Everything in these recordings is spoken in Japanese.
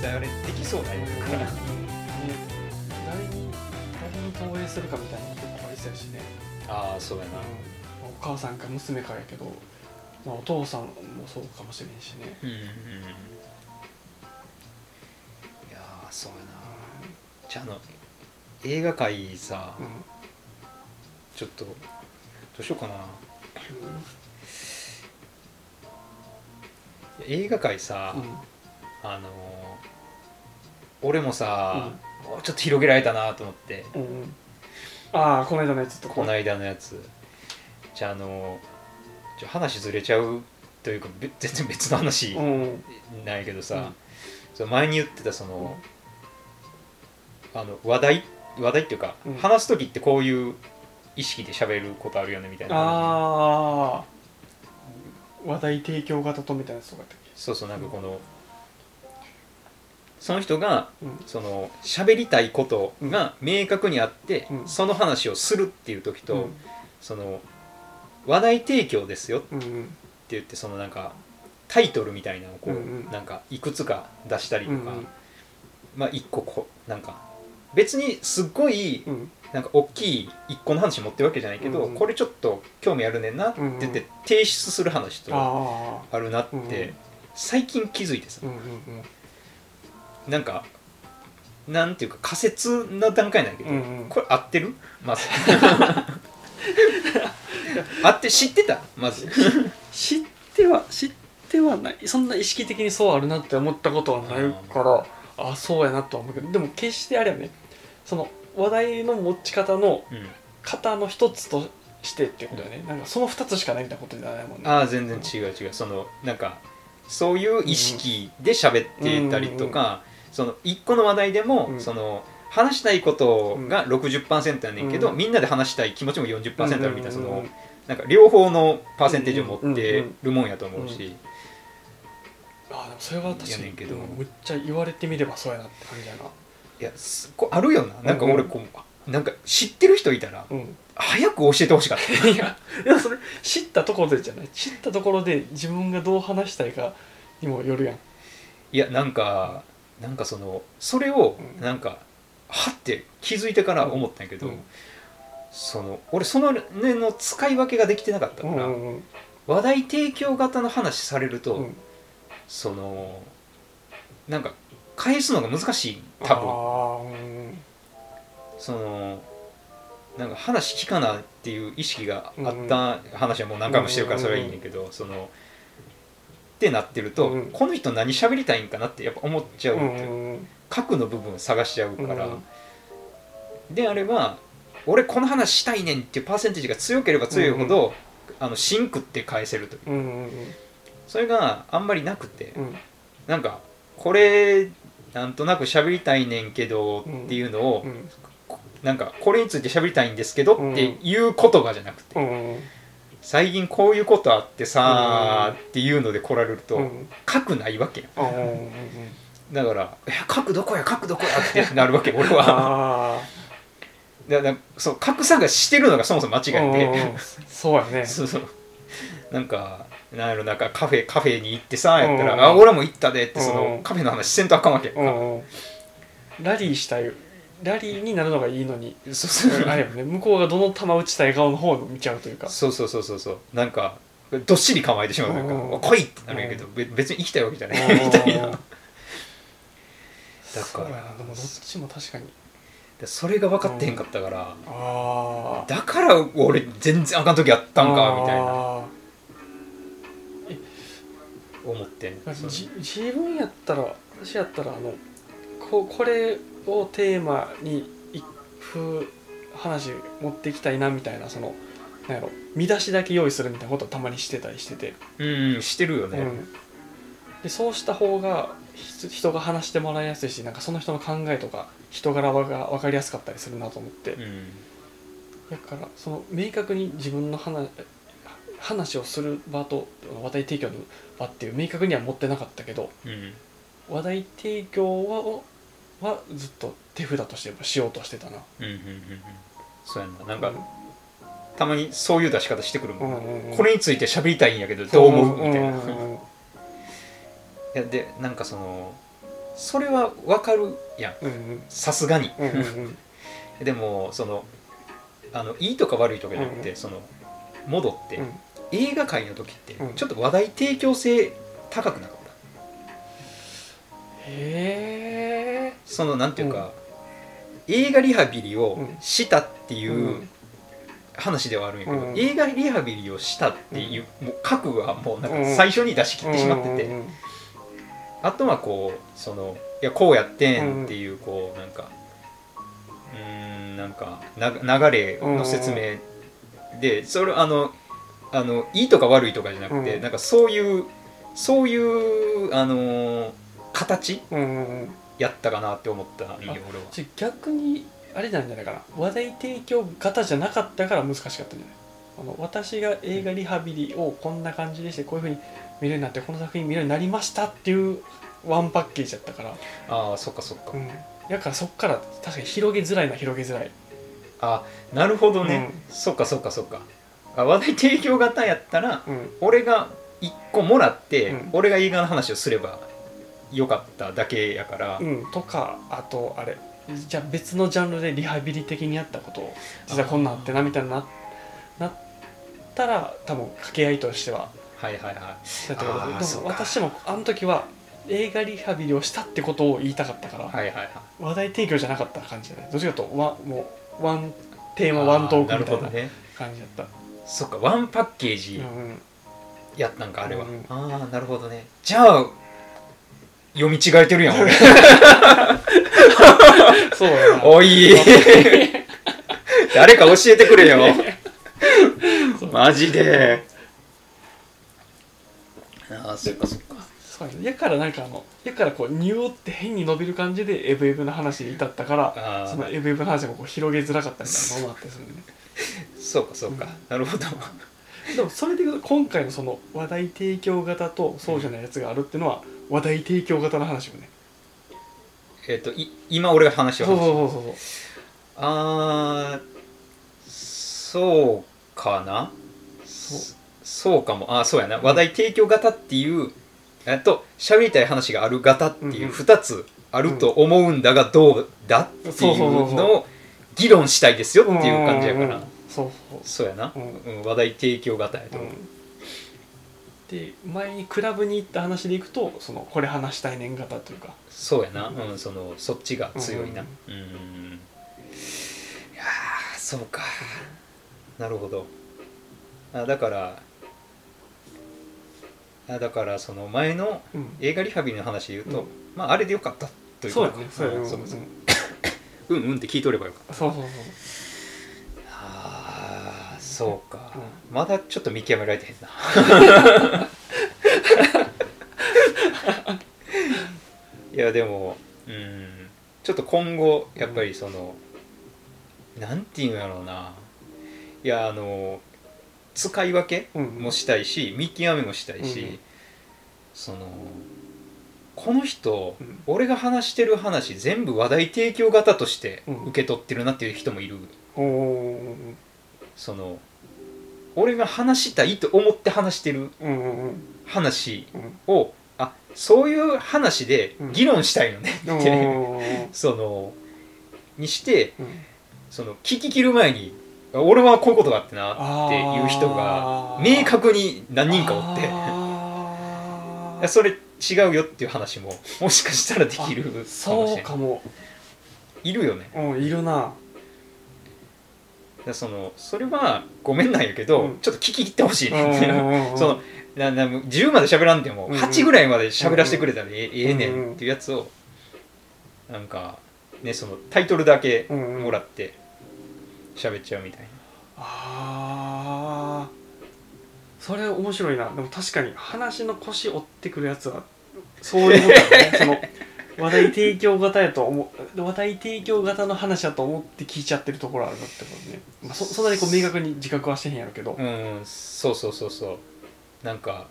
実際あれできそうなん。やから、ね誰に誰に投影するかみたいなの結構ありそうやしね、ああそうやなお母さん。か娘かやけど、まあ、お父さん。もそうかもしれん。しね、うん。うん。いやそうやなじゃああの映画界さ、うん。ちょっとどうしようかな映画界さ、うん。あの俺もさ、もうちょっと広げられたなと思って。うんうん。ああこの間のやつとこの間のやつ。じゃああのちょ話ずれちゃうというかべ全然別の話うん。ないけどさ、うん。その前に言ってたその、あの話題？話題っていうか、うん。話す時ってこういう意識で喋ることあるよねみたいな。ああ話題提供型とみたいなやつとかやったっそうそうなんかこの、その人がけうん。その喋りたいことが明確にあって、うん。その話をするっていう時と、うん。その話題提供ですよって言ってそのなんかタイトルみたいなのをこう、うんうん。なんかいくつか出したりとか、うんうん。まあ一個こうなんか別にすっごいうん。なんか大きい一個の話持ってるわけじゃないけど、うんうん。これちょっと興味あるねんなって言って提出する話とあるなって、最近気づいてさ、うんうんうんなんかなんていうか仮説の段階なんだけど、うんうん。これ合ってる？まず。合って知ってた？まず。知っては知ってはない。そんな意識的にそうあるなって思ったことはないからあそうやなとは思うけどでも決してあれよね。その話題の持ち方のうん。型の一つとしてっていうことだよね。なんかその二つしかないみたいなことじゃないもんね。ああ全然違う違う。そのなんかそういう意識で喋ってたりとか、その一個の話題でも、うん。その話したいことが60%やねんけど、うん。みんなで話したい気持ちも40%あるみたいな、そうんうんうん。のなんか両方のパーセンテージを持ってるもんやと思うし、あでもそれは確かにむっちゃ言われてみればそうやなって感じやな。いやすこあるよな。なんか俺こう、なんか知ってる人いたらうん。早く教えてほしかった。いやいやそれ知ったところでじゃない。知ったところで自分がどう話したいかにもよるやん。いやなんかなんかそのそれをうん。なんかはって気づいてから思ったんやけど、うん。その俺そのねの使い分けができてなかったから、話題提供型の話されると、うん。そのなんか返すのが難しい多分。そのなんか話聞かなっていう意識があった話はもう何回もしてるからそれはいいねんけど、そのってなってると、うん。この人何喋りたいんかなってやっぱ思っちゃう。っていうん。核の部分を探しちゃうから、うんであれば俺この話したいねんっていうパーセンテージが強ければ強いほど、あのシンクって返せるという。それがあんまりなくて、うん。なんかこれなんとなく喋りたいねんけどっていうのを、うんなんかこれについて喋りたいんですけどっていう言葉じゃなくて、うん最近こういうことあってさーっていうので来られると、うん。核ないわけやだから「え核どこや核どこや」ってなるわけ 俺は。あだだそう格差がしてるのがそもそも間あ違いで、そうやね。そうそう。なんかなんやろなんかカフェカフェに行ってさやったら「うんあ俺も行ったで」ってそうん。のカフェの話せんとあかんわけラリーしたいラリーになるのがいいのにそうそうあれやもんね。向こうがどの球打ちたい顔の方を見ちゃうというか。そうそうそうそうそう。なんかどっしり構えてしまうというかうん「お来い!」ってなるんやけど、べ別に行きたいわけじゃない。うんみたいな。だから。でもどっちも確かに。でそれが分かってへんかったから、だから俺全然あかん時あったんかみたいな。あ思ってそう。ーじ自分やったら私やったらあのここれをテーマに一風話持っていきたいなみたいなそのなんやろ見出しだけ用意するみたいなことをたまにしてたりしてて、うんうんしてるよね、うん、でそうした方がひ人が話してもらいやすいしなんかその人の考えとか人柄が分かりやすかったりするなと思って、うん。だからその明確に自分の話話をする場と話題提供の場っていう明確には持ってなかったけどうん。話題提供ははずっと手札としてしようとしてたな。うんうんうんうん。そうやんな。なんか、たまにそういう出し方してくるもん、うんうんうんこれについて喋りたいんやけどどう思うみたいな、んんん いやでなんかそのそれはわかるやん。うんうん。さすがに。うんうんうん。でもそのあのいいとか悪いとかじゃなくて、うんそのモドって、うん。映画界の時ってうん。ちょっと話題提供性高くなかった？へえそのなんていうか、映画リハビリをしたっていううん。話ではあるんやけど、うん。映画リハビリをしたっていう、もう覚悟はもうなんうん。か最初に出し切ってしまってて、あとはこうそのいやこうやってんっていうこうなんかうーんなんかな流れの説明でそれあのあのいいとか悪いとかじゃなくて、うん。なんかそういうそういうあの形うんやったかなって思ったんよ俺は。ち逆にあれなんじゃないかな。話題提供型じゃなかったから難しかったんじゃない？あの私が映画リハビリをこんな感じでしてこういうふうに見れるようになってこの作品見れるようになりましたっていうワンパッケージだったから、ああそっかそっか、うん、だからそっから確かに広げづらいな広げづらい。あなるほどね、そっかそっかそっか。あ話題提供型やったらうん。俺が1個もらって、うん。俺が映画の話をすればよかっただけやから、うん、とかあとあれじゃあ別のジャンルでリハビリ的にやったことを実はこんなんあってなみたいにななったら多分掛け合いとしてははいはいはそうやったけどでもあーそうか。私もあの時は映画リハビリをしたってことを言いたかったから、いはいはいはい。話題提供じゃなかった感じじゃないどっちかというとワンもうワンテーマワントークみたいな感じだった、そっかワンパッケージうんうん。やったんか、あれは、うんああなるほどね。じゃあ読み違えてるやん。俺 そうやな。おい。誰か教えてくれよ。マジで。ああそっかそっか。そうやねやからなんかあのやからこうニューって変に伸びる感じでエブエブの話に至ったからあそのエブエブの話もこう広げづらかったみたいなのもあったりねそうかそうか、なるほどでもそれで言うと今回のその話題提供型とそうじゃないやつがあるっていうのは話題提供型の話よね。えっ、とい今俺が話そうを話そうそうそう。あーそうかな？そう。そうかも。あーそうやな。話題提供型っていうえっと喋りたい話がある型っていううん2つあると思うんだがどうだっていそうそうそうそうう。のを議論したいですよっていう感じやからそうそう。そうやな、うん。うん話題提供型やと。思う、うん。で前にクラブに行った話でいくとそのこれ話したい年型というか。そうやな、うん、そのそっちが強いな。ううん。んいやーそうか。なるほど。あだからあだからその前のうん。映画リハビリの話で言うと、うん。まああれでよかったというそうやかね。そうやね。うそう。うん。うんうんって聞いとればよかった。そうそうそうそうか、うまだちょっと見極められてへんな。いやでもうん。ちょっと今後やっぱりその、なんていうんやろうな。いやあの使い分けうんもしたいし見極めもしたいし、うんそのこの人、うん。俺が話してる話全部話題提供型としてうん。受け取ってるなっていう人もいる、その俺が話したいと思って話してるうんうんあそういう話で議論したいのね。うん。って、お そのにしてうん。その聞き切る前にあ俺はこういうことがあってなっていう人が明確に何人かおって。それ違うよっていう話ももしかしたらできるかもしそうれないかも。いるよね。うんいるなだそのそれはごめんなんやけど、うん。ちょっと聞き入ってほしいそのなな10まで喋らんでもうんうん。8ぐらいまで喋らせてくれたらええ,、ええねうんっていうやつをなんかねそのタイトルだけうんうん。もらって喋っちゃうみたいな、あー。それ面白いな。でも確かに話の腰折ってくるやつはそういうことだね。その話題提供型やと思う話題提供型の話やと思って聞いちゃってるところあるなってことね、まあ、そそんなにこう明確に自覚はしてへんやろうけど、うんそうそうそうそう。なんか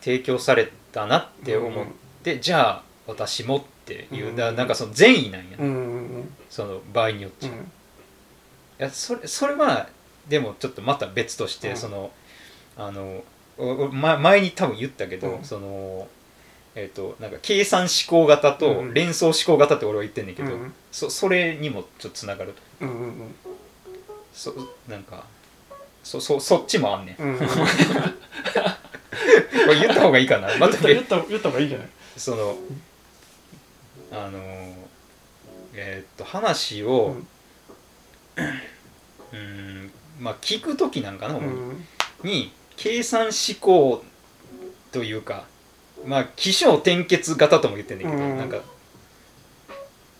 提供されたなって思って、じゃあ私もっていう、うん。なんかその善意なんや、うんうんうん。その場合によって、いうん。やそれそれはでもちょっとまた別として、うん。そのあの前に多分言ったけど、うん。そのえっ、となんか計算思考型とうん連想思考型って俺は言ってんねんけど、うんそそれにもちょっとつながると。うんうんそなんかそそそっちもあんねん。こうんうん。れ言った方がいいかな。ま言ったた言った言った方がいいじゃない？そのあのーえーっと話をうーんまあ聞く時なんかな、うんに計算思考というかまあ起承転結型とも言ってんだけど、うん。なんか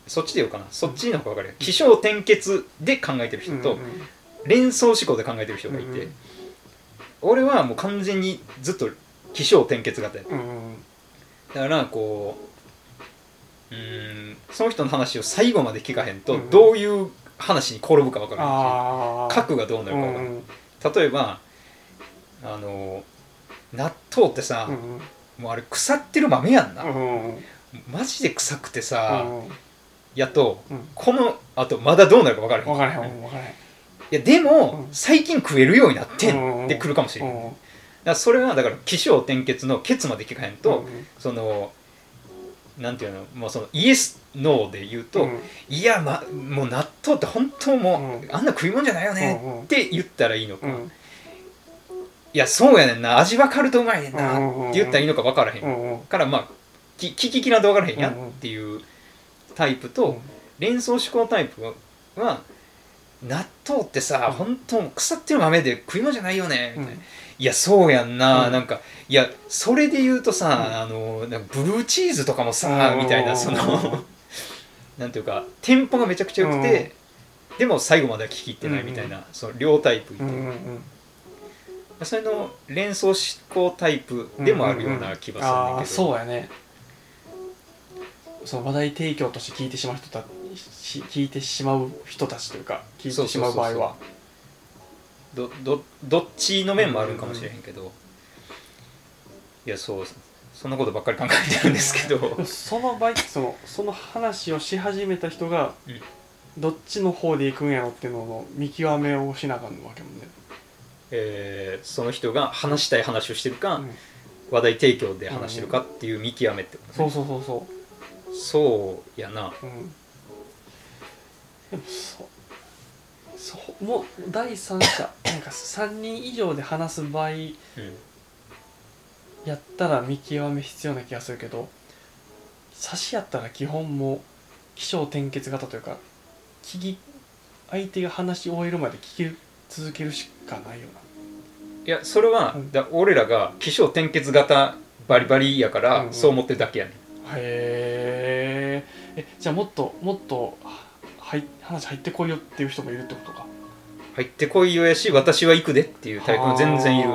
そっちで言おうかな。そっちの方が分かるよ。起承転結で考えてる人と、うん連想思考で考えてる人がいて、うん俺はもう完全にずっと起承転結型やうんうんだからこううーんその人の話を最後まで聞かへんと、うんどういう話に転ぶか分からないし核がどうなるか分からない、例えばあの納豆ってさ、うんうんもうあれ腐ってる豆やんな、マジで臭くてさ、うん。やとうん。このあとまだどうなるか分からへん。分からへんい分からへん。やでも、うん。最近食えるようになってってくるかもしれない、うん。だそれはだから起承転結のケツまで聞かへんと、うん。そのなんていうのもうそのイエスノーで言うと、うん。いや、ま、もう納豆って本当もう、うん。あんな食い物じゃないよねって言ったらいいのか、いうんやそうやねんな。味分かるとうまいねんな。うんうんうんって言ったらいいのか分からへん、うんうん。からまあき聞ききらんと分からへんやうんうん。っていうタイプと、連想思考タイプは納豆ってさ、うん。本当腐ってる豆で食い物じゃないよね、みたいな。うんいやそうやんな、うん。なんかいやそれで言うとさ、あのなんかブルーチーズとかもさ、みたいなその なんていうかテンポがめちゃくちゃ良くて、でも最後までは聞き入ってないみたいな、その両タイプいて、うんうんうんそれの連想思考タイプでもあるような気がするんだああけど、そうやね。その話題提供として聞いてしまう人たし聞いてしまう人たちというか聞いてしまう場合は。どどどっちの面もあるんかもしれへんけど、いやそうそんなことばっかり考えてるんですけど。その場合そのその話をし始めた人がうん。どっちの方で行くんやろっていうのの見極めをしなあかんわけもんね、えーその人が話したい話をしてるか、うん。話題提供で話してるかっていう見極めってことね。そうそうそうそそうやな。ううん。でもそそうもう第三者 なんか3人以上で話す場合うん。やったら見極め必要な気がするけど差しやったら基本もう起承転結型というか聞き相手が話し終えるまで聞き続けるしかないよいやそれは、うん。だ俺らが起承転結型バリバリやから、うんうん。そう思ってるだけやねん。なへー。えじゃあもっともっとははい話入ってこいよっていう人もいるってことか。入ってこいよやし私は行くでっていうタイプも全然いる。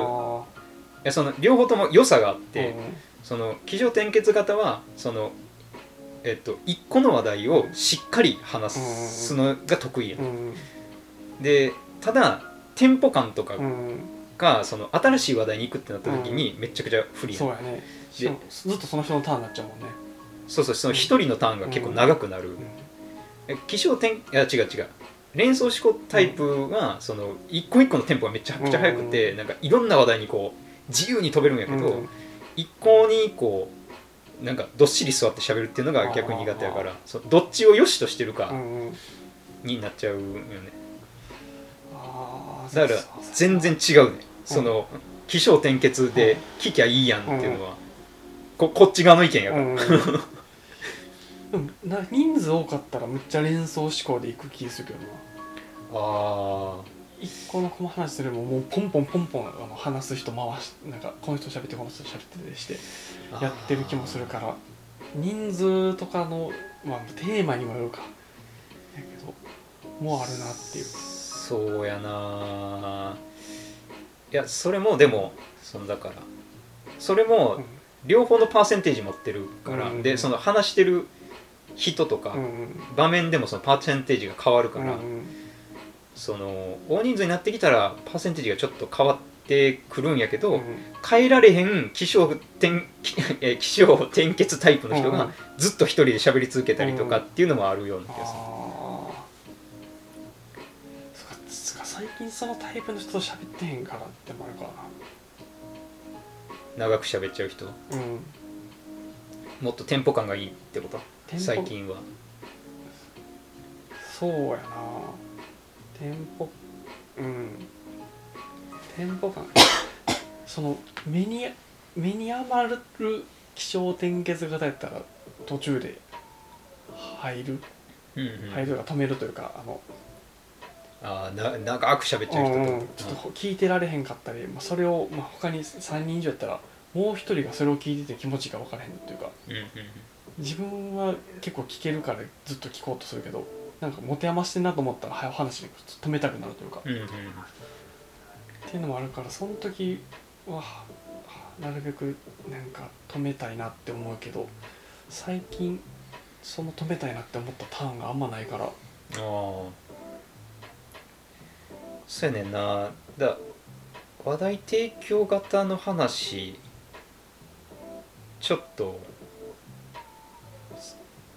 いその両方とも良さがあっーて、その起承転結型はそのえっと一個の話題をしっかり話すのが得意や、うんうん。でただテンポ感とかがその新しい話題に行くってなった時にめちゃくちゃ不利やん、そうやね。しかもずっとその人のターンになっちゃうもんね。そうそうその一人のターンが結構長くなる、うん。え起承転いや違う違う。連想思考タイプはその一個一個のテンポがめちゃくちゃ速くて、なんかいろんな話題にこう自由に飛べるんやけど、うん。一向にこうなんかどっしり座って喋るっていうのが逆に苦手やからどっちを良しとしてるかになっちゃうよね、だから全然違うね。その起承転結で聞きゃいいやんっていうのは、ここっち側の意見やから、うん な人数多かったらむっちゃ連想思考でいく気するけどな。あ一個のこの話するももうポンポンポンポンあの話す人回しなんかこの人喋ってこの人喋ってでしてあやってる気もするから。人数とかの、まあ、テーマにもよるか。やけどもうあるなっていうそうやな。いやそれもでもそのだからそれも両方のパーセンテージ持ってるから、うんでその話してる人とか、うんうん。場面でもそのパーセンテージが変わるから、うんうん。その大人数になってきたらパーセンテージがちょっと変わってくるんやけど、うん変えられへん気象転 え気象転結タイプの人がずっと一人で喋り続けたりとかっていうのもあるような気がする、近そのタイプの人と喋ってへんからってのもあるか長く喋っちゃう人？うん。もっとテンポ感がいいってこと？テンポ？最近は。そうやな。テンポ？うん。テンポ感。その目に目に余る気象転結型やったら途中で入る。うんうん。入るが止めるというかあのああな長く喋ってる人と、うんうんちょっと聞いてられへんかったり、まあ、それを、まあ、他に3人以上やったらもう一人がそれを聞いてて気持ちが分からへんというか。うんうん自分は結構聞けるからずっと聞こうとするけどなんか持て余してんなと思ったら早く話に止めたくなるというか、うんうんうん。っていうのもあるからその時ははなるべくなんか止めたいなって思うけど最近その止めたいなって思ったターンがあんまないから。ああそうやねんな。だ話題提供型の話ちょっと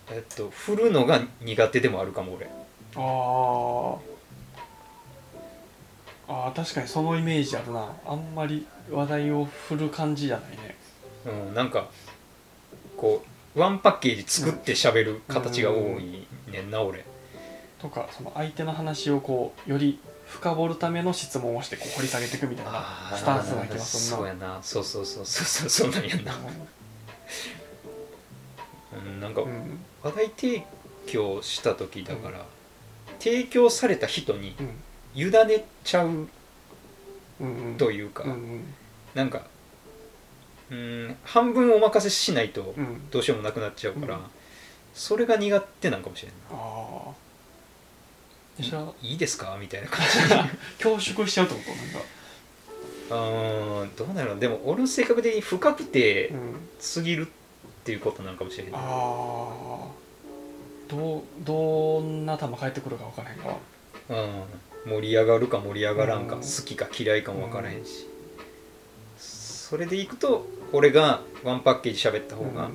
えっと振るのが苦手でもあるかも俺。あー。あー確かにそのイメージあるな。あんまり話題を振る感じじゃないね。うんなんかこうワンパッケージ作って喋る形が多いねんな俺。とかその相手の話をこうより深掘るための質問をしてこう掘り下げていくみたいなスタンスな気がするな。そうやな。そうそうそうそうそうそうなんやんな、うん、なんかうん。話題提供した時だから、提供された人にうん。委ねちゃううんうん。というか、うんうん。なんかうん半分お任せしないとうん。どうしようもなくなっちゃうから、うん。それが苦手なんかもしれんな。ああそれはいいですか？みたいな。感 じ恐縮しちゃうってこと？なんか。あーどうなのでも俺の性格的に深くてうん過ぎるっていうことなのかもしれないああどうどんな球返ってくるか分からへんがうん、盛り上がるか盛り上がらんか、うん。好きか嫌いかも分からへんし、それでいくと俺がワンパッケージ喋った方が、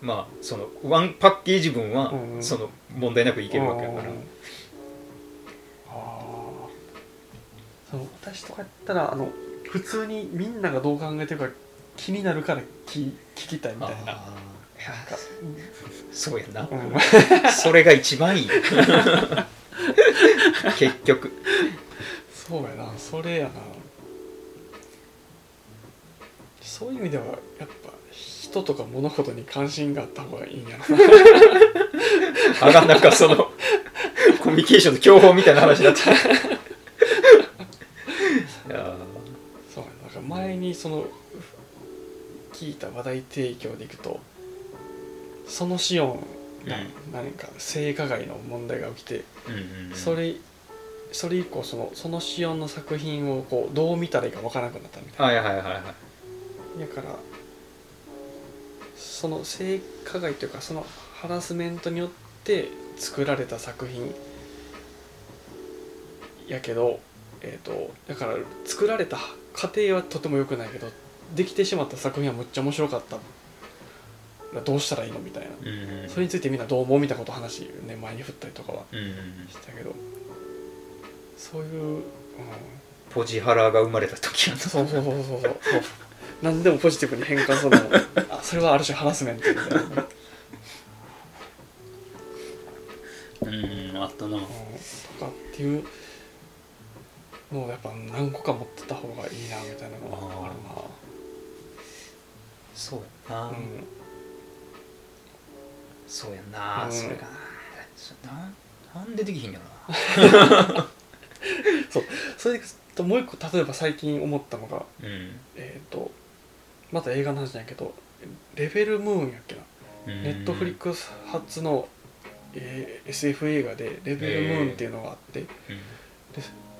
まあそのワンパッケージ分はうんその問題なくいけるわけだから、その私とかやったらあの普通にみんながどう考えてるか気になるから聞聞きたいみたいな。そうやな、うん。それが一番いい。結局。そうやな。それやな。そういう意味ではやっぱ人とか物事に関心があった方がいいんやろな。あがなんかそのコミュニケーションの教法みたいな話になってるいやそうやなだから前にその聞いた話題提供でいくとそのシオンが何か性加害の問題が起きて、それそれ以降そのそのシオンの作品をこうどう見たらいいか分からなくなったみたいはいはいはいはいなだからその性加害というかそのハラスメントによって作られた作品やけど、えー、とだから作られた過程はとても良くないけどできてしまった作品はむっちゃ面白かった。どうしたらいいのみたいな。うんうんそれについてみんなどう思うみたいなこと話、ね、前に振ったりとかはうんうんしたけど。そういう、うん、ポジハラが生まれた時。やなそうそうそうそうそう。そう何でもポジティブに変換するのもあそれはある種ハラスメントみたいな、うん、とかうん。あったなっていうのをやっぱ何個か持ってた方がいいなみたいなのがあるそうやな、なうんそうやな、うん。それかな。そななんでできひんやろ それでともう一個例えば最近思ったのがなうん。えっ、とまた映画の話じゃないけどレベルムーンやっけな。ネットフリックス初の、えー SF 映画で「レベルムーン」っていうのがあって、うん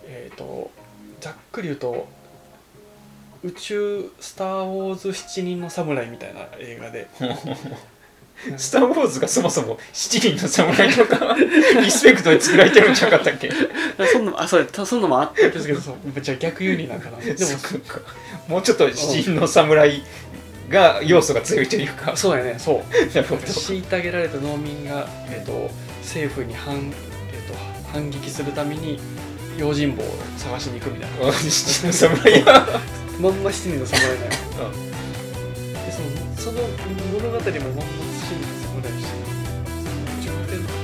えっ、とざっくり言うと宇宙スター・ウォーズ七人の侍みたいな映画で。スター・ウォーズがそもそも七人の侍とか リスペクトで作られてるんじゃなかったっけ？そんなあそうやそんなのもあった。んですけどじゃあ逆輸入なんかな。でももうちょっと七人の侍が要素が強いというか。そうやね。そう。なるほど。虐げられた農民が、えー、と政府に反,、えー、と反撃するために用心棒を探しに行くみたいな。七人の侍がまんま七人の侍だよ。でそのその物語もまんまシーンがそこだし中点とか